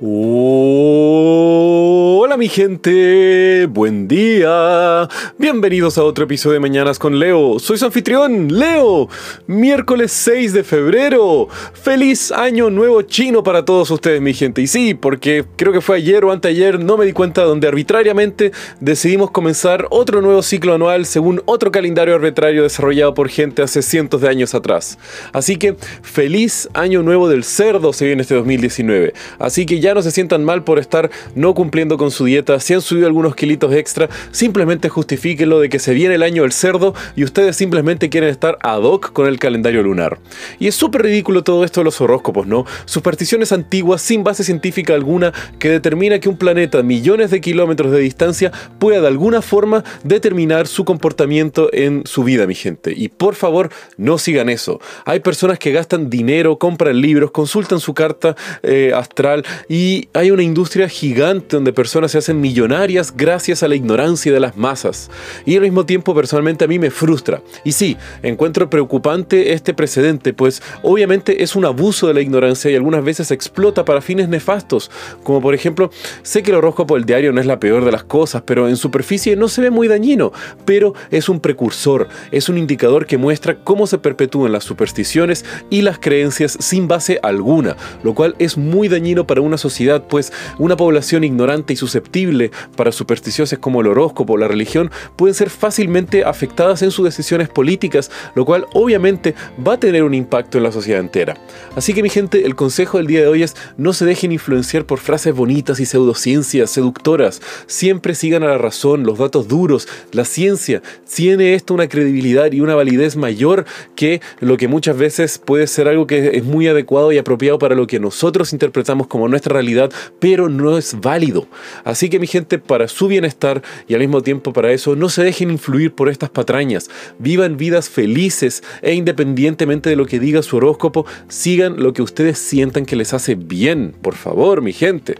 五 Mi gente, buen día. Bienvenidos a otro episodio de Mañanas con Leo. Soy su anfitrión, Leo. Miércoles 6 de febrero. Feliz año nuevo chino para todos ustedes mi gente. Y sí, porque creo que fue ayer o anteayer, no me di cuenta donde arbitrariamente decidimos comenzar otro nuevo ciclo anual según otro calendario arbitrario desarrollado por gente hace cientos de años atrás. Así que feliz año nuevo del cerdo se viene este 2019. Así que ya no se sientan mal por estar no cumpliendo con su dieta, si han subido algunos kilitos extra, simplemente justifíquenlo de que se viene el año del cerdo y ustedes simplemente quieren estar ad hoc con el calendario lunar. Y es súper ridículo todo esto de los horóscopos, ¿no? Supersticiones antiguas sin base científica alguna que determina que un planeta a millones de kilómetros de distancia pueda de alguna forma determinar su comportamiento en su vida, mi gente. Y por favor, no sigan eso. Hay personas que gastan dinero, compran libros, consultan su carta eh, astral y hay una industria gigante donde personas se hacen millonarias gracias a la ignorancia de las masas. Y al mismo tiempo personalmente a mí me frustra. Y sí, encuentro preocupante este precedente, pues obviamente es un abuso de la ignorancia y algunas veces explota para fines nefastos. Como por ejemplo, sé que el horóscopo del diario no es la peor de las cosas, pero en superficie no se ve muy dañino, pero es un precursor, es un indicador que muestra cómo se perpetúan las supersticiones y las creencias sin base alguna, lo cual es muy dañino para una sociedad pues una población ignorante y susceptible para supersticiones como el horóscopo o la religión pueden ser fácilmente afectadas en sus decisiones políticas, lo cual obviamente va a tener un impacto en la sociedad entera. Así que mi gente, el consejo del día de hoy es no se dejen influenciar por frases bonitas y pseudociencias seductoras, siempre sigan a la razón, los datos duros, la ciencia, tiene esto una credibilidad y una validez mayor que lo que muchas veces puede ser algo que es muy adecuado y apropiado para lo que nosotros interpretamos como nuestra realidad pero no es válido. Así que mi gente, para su bienestar y al mismo tiempo para eso, no se dejen influir por estas patrañas. Vivan vidas felices e independientemente de lo que diga su horóscopo, sigan lo que ustedes sientan que les hace bien. Por favor, mi gente.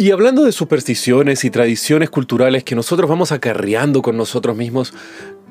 Y hablando de supersticiones y tradiciones culturales que nosotros vamos acarreando con nosotros mismos,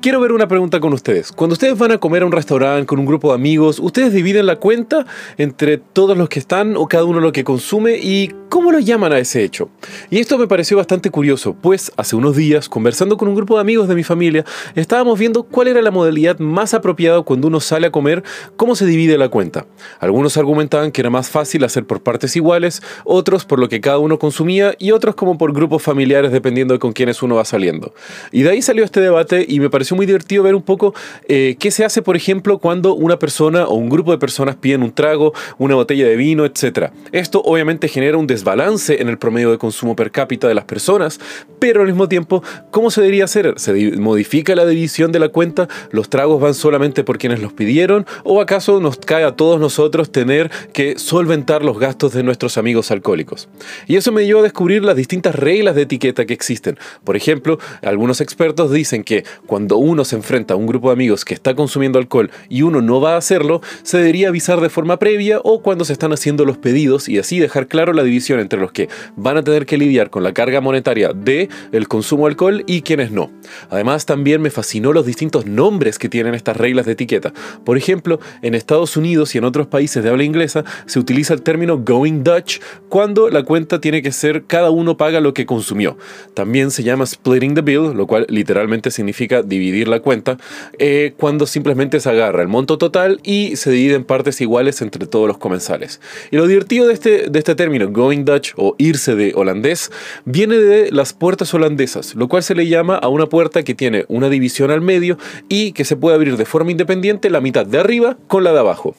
quiero ver una pregunta con ustedes. Cuando ustedes van a comer a un restaurante con un grupo de amigos, ¿ustedes dividen la cuenta entre todos los que están o cada uno lo que consume? ¿Y cómo lo llaman a ese hecho? Y esto me pareció bastante curioso, pues hace unos días, conversando con un grupo de amigos de mi familia, estábamos viendo cuál era la modalidad más apropiada cuando uno sale a comer, cómo se divide la cuenta. Algunos argumentaban que era más fácil hacer por partes iguales, otros por lo que cada uno consume y otros como por grupos familiares dependiendo de con quiénes uno va saliendo. Y de ahí salió este debate y me pareció muy divertido ver un poco eh, qué se hace, por ejemplo, cuando una persona o un grupo de personas piden un trago, una botella de vino, etc. Esto obviamente genera un desbalance en el promedio de consumo per cápita de las personas, pero al mismo tiempo, ¿cómo se debería hacer? ¿Se modifica la división de la cuenta? ¿Los tragos van solamente por quienes los pidieron? ¿O acaso nos cae a todos nosotros tener que solventar los gastos de nuestros amigos alcohólicos? Y eso me a descubrir las distintas reglas de etiqueta que existen. Por ejemplo, algunos expertos dicen que cuando uno se enfrenta a un grupo de amigos que está consumiendo alcohol y uno no va a hacerlo, se debería avisar de forma previa o cuando se están haciendo los pedidos y así dejar claro la división entre los que van a tener que lidiar con la carga monetaria de el consumo de alcohol y quienes no. Además, también me fascinó los distintos nombres que tienen estas reglas de etiqueta. Por ejemplo, en Estados Unidos y en otros países de habla inglesa se utiliza el término going Dutch cuando la cuenta tiene que ser cada uno paga lo que consumió. También se llama splitting the bill, lo cual literalmente significa dividir la cuenta, eh, cuando simplemente se agarra el monto total y se divide en partes iguales entre todos los comensales. Y lo divertido de este, de este término, going Dutch o irse de holandés, viene de las puertas holandesas, lo cual se le llama a una puerta que tiene una división al medio y que se puede abrir de forma independiente la mitad de arriba con la de abajo.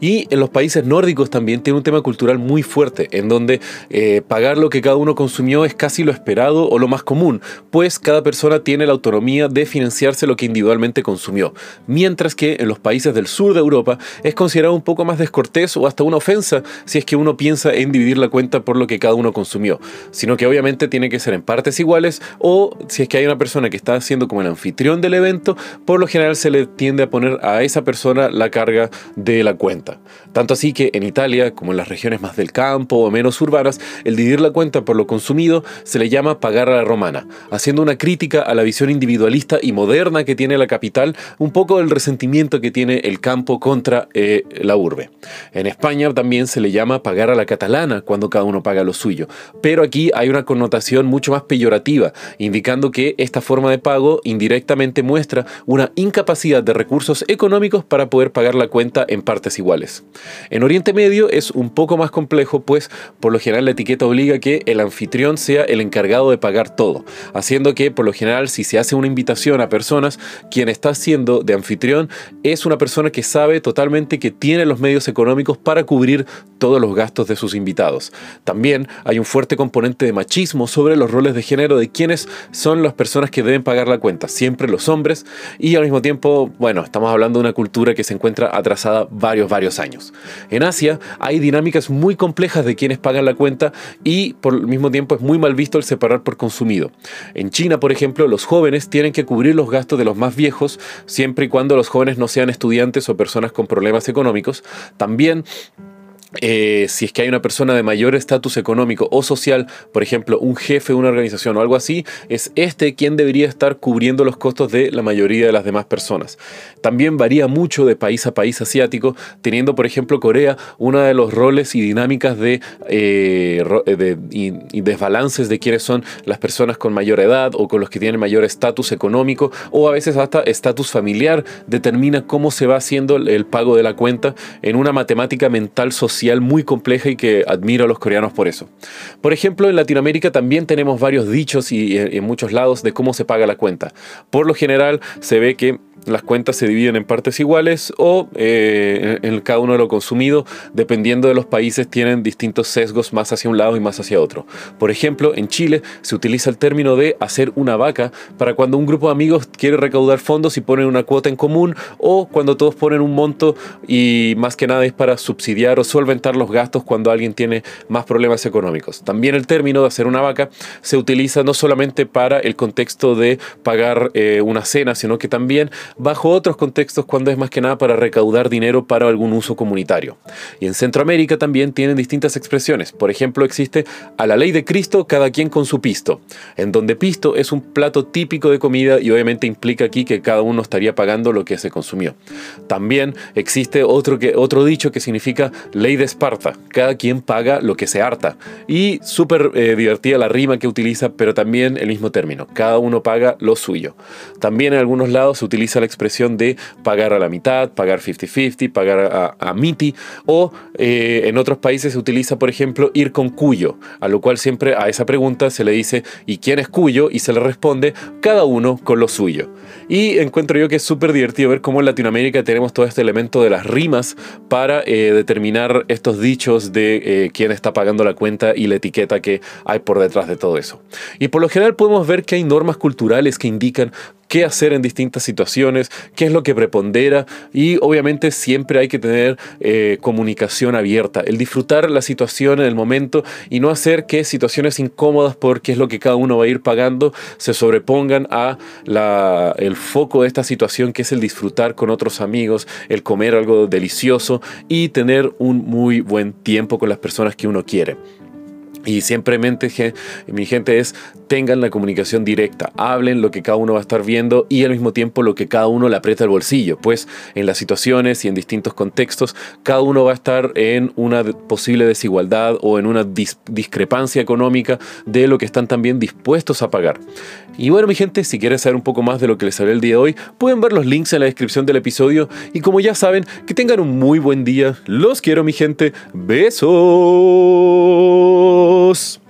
Y en los países nórdicos también tiene un tema cultural muy fuerte, en donde eh, pagar lo que cada uno consumió es casi lo esperado o lo más común, pues cada persona tiene la autonomía de financiarse lo que individualmente consumió. Mientras que en los países del sur de Europa es considerado un poco más descortés o hasta una ofensa si es que uno piensa en dividir la cuenta por lo que cada uno consumió, sino que obviamente tiene que ser en partes iguales o si es que hay una persona que está haciendo como el anfitrión del evento, por lo general se le tiende a poner a esa persona la carga de la cuenta. Tanto así que en Italia, como en las regiones más del campo o menos urbanas, el dividir la cuenta por lo consumido se le llama pagar a la romana, haciendo una crítica a la visión individualista y moderna que tiene la capital, un poco del resentimiento que tiene el campo contra eh, la urbe. En España también se le llama pagar a la catalana cuando cada uno paga lo suyo, pero aquí hay una connotación mucho más peyorativa, indicando que esta forma de pago indirectamente muestra una incapacidad de recursos económicos para poder pagar la cuenta en partes iguales. En Oriente Medio es un poco más complejo, pues por lo general la etiqueta obliga que el anfitrión sea el encargado de pagar todo, haciendo que por lo general si se hace una invitación a personas, quien está haciendo de anfitrión es una persona que sabe totalmente que tiene los medios económicos para cubrir todos los gastos de sus invitados. También hay un fuerte componente de machismo sobre los roles de género de quienes son las personas que deben pagar la cuenta, siempre los hombres, y al mismo tiempo, bueno, estamos hablando de una cultura que se encuentra atrasada varios, varios años. En Asia hay dinámicas muy complejas de quienes pagan la cuenta y por el mismo tiempo es muy mal visto el separar por consumido. En China, por ejemplo, los jóvenes tienen que cubrir los gastos de los más viejos siempre y cuando los jóvenes no sean estudiantes o personas con problemas económicos. También eh, si es que hay una persona de mayor estatus económico o social, por ejemplo, un jefe de una organización o algo así, es este quien debería estar cubriendo los costos de la mayoría de las demás personas. También varía mucho de país a país asiático, teniendo, por ejemplo, Corea uno de los roles y dinámicas de, eh, y, desbalances de quiénes son las personas con mayor edad o con los que tienen mayor estatus económico o a veces hasta estatus familiar, determina cómo se va haciendo el pago de la cuenta en una matemática mental social muy compleja y que admiro a los coreanos por eso. Por ejemplo, en Latinoamérica también tenemos varios dichos y en muchos lados de cómo se paga la cuenta. Por lo general se ve que las cuentas se dividen en partes iguales o eh, en cada uno de lo consumido, dependiendo de los países, tienen distintos sesgos más hacia un lado y más hacia otro. Por ejemplo, en Chile se utiliza el término de hacer una vaca para cuando un grupo de amigos quiere recaudar fondos y ponen una cuota en común o cuando todos ponen un monto y más que nada es para subsidiar o solventar los gastos cuando alguien tiene más problemas económicos. También el término de hacer una vaca se utiliza no solamente para el contexto de pagar eh, una cena, sino que también bajo otros contextos cuando es más que nada para recaudar dinero para algún uso comunitario. Y en Centroamérica también tienen distintas expresiones. Por ejemplo, existe a la ley de Cristo cada quien con su pisto, en donde pisto es un plato típico de comida y obviamente implica aquí que cada uno estaría pagando lo que se consumió. También existe otro, que, otro dicho que significa ley de Esparta, cada quien paga lo que se harta. Y súper eh, divertida la rima que utiliza, pero también el mismo término, cada uno paga lo suyo. También en algunos lados se utiliza la expresión de pagar a la mitad, pagar 50-50, pagar a, MITI, o eh, en otros países se utiliza, por ejemplo, ir con cuyo, a lo cual siempre a esa pregunta se le dice ¿y quién es cuyo? y se le responde cada uno con lo suyo. Y encuentro yo que es súper divertido ver cómo en Latinoamérica tenemos todo este elemento de las rimas para eh, determinar estos dichos de eh, quién está pagando la cuenta y la etiqueta que hay por detrás de todo eso. Y por lo general podemos ver que hay normas culturales que indican qué hacer en distintas situaciones, qué es lo que prepondera y obviamente siempre hay que tener eh, comunicación abierta, el disfrutar la situación en el momento y no hacer que situaciones incómodas porque es lo que cada uno va a ir pagando se sobrepongan a el foco de esta situación que es el disfrutar con otros amigos, el comer algo delicioso y tener un muy buen tiempo con las personas que uno quiere. Y simplemente, mi gente, es tengan la comunicación directa, hablen lo que cada uno va a estar viendo y al mismo tiempo lo que cada uno le aprieta el bolsillo, pues en las situaciones y en distintos contextos, cada uno va a estar en una posible desigualdad o en una discrepancia económica de lo que están también dispuestos a pagar. Y bueno, mi gente, si quieren saber un poco más de lo que les hablé el día de hoy, pueden ver los links en la descripción del episodio y como ya saben, que tengan un muy buen día. Los quiero, mi gente. Besos. Deus.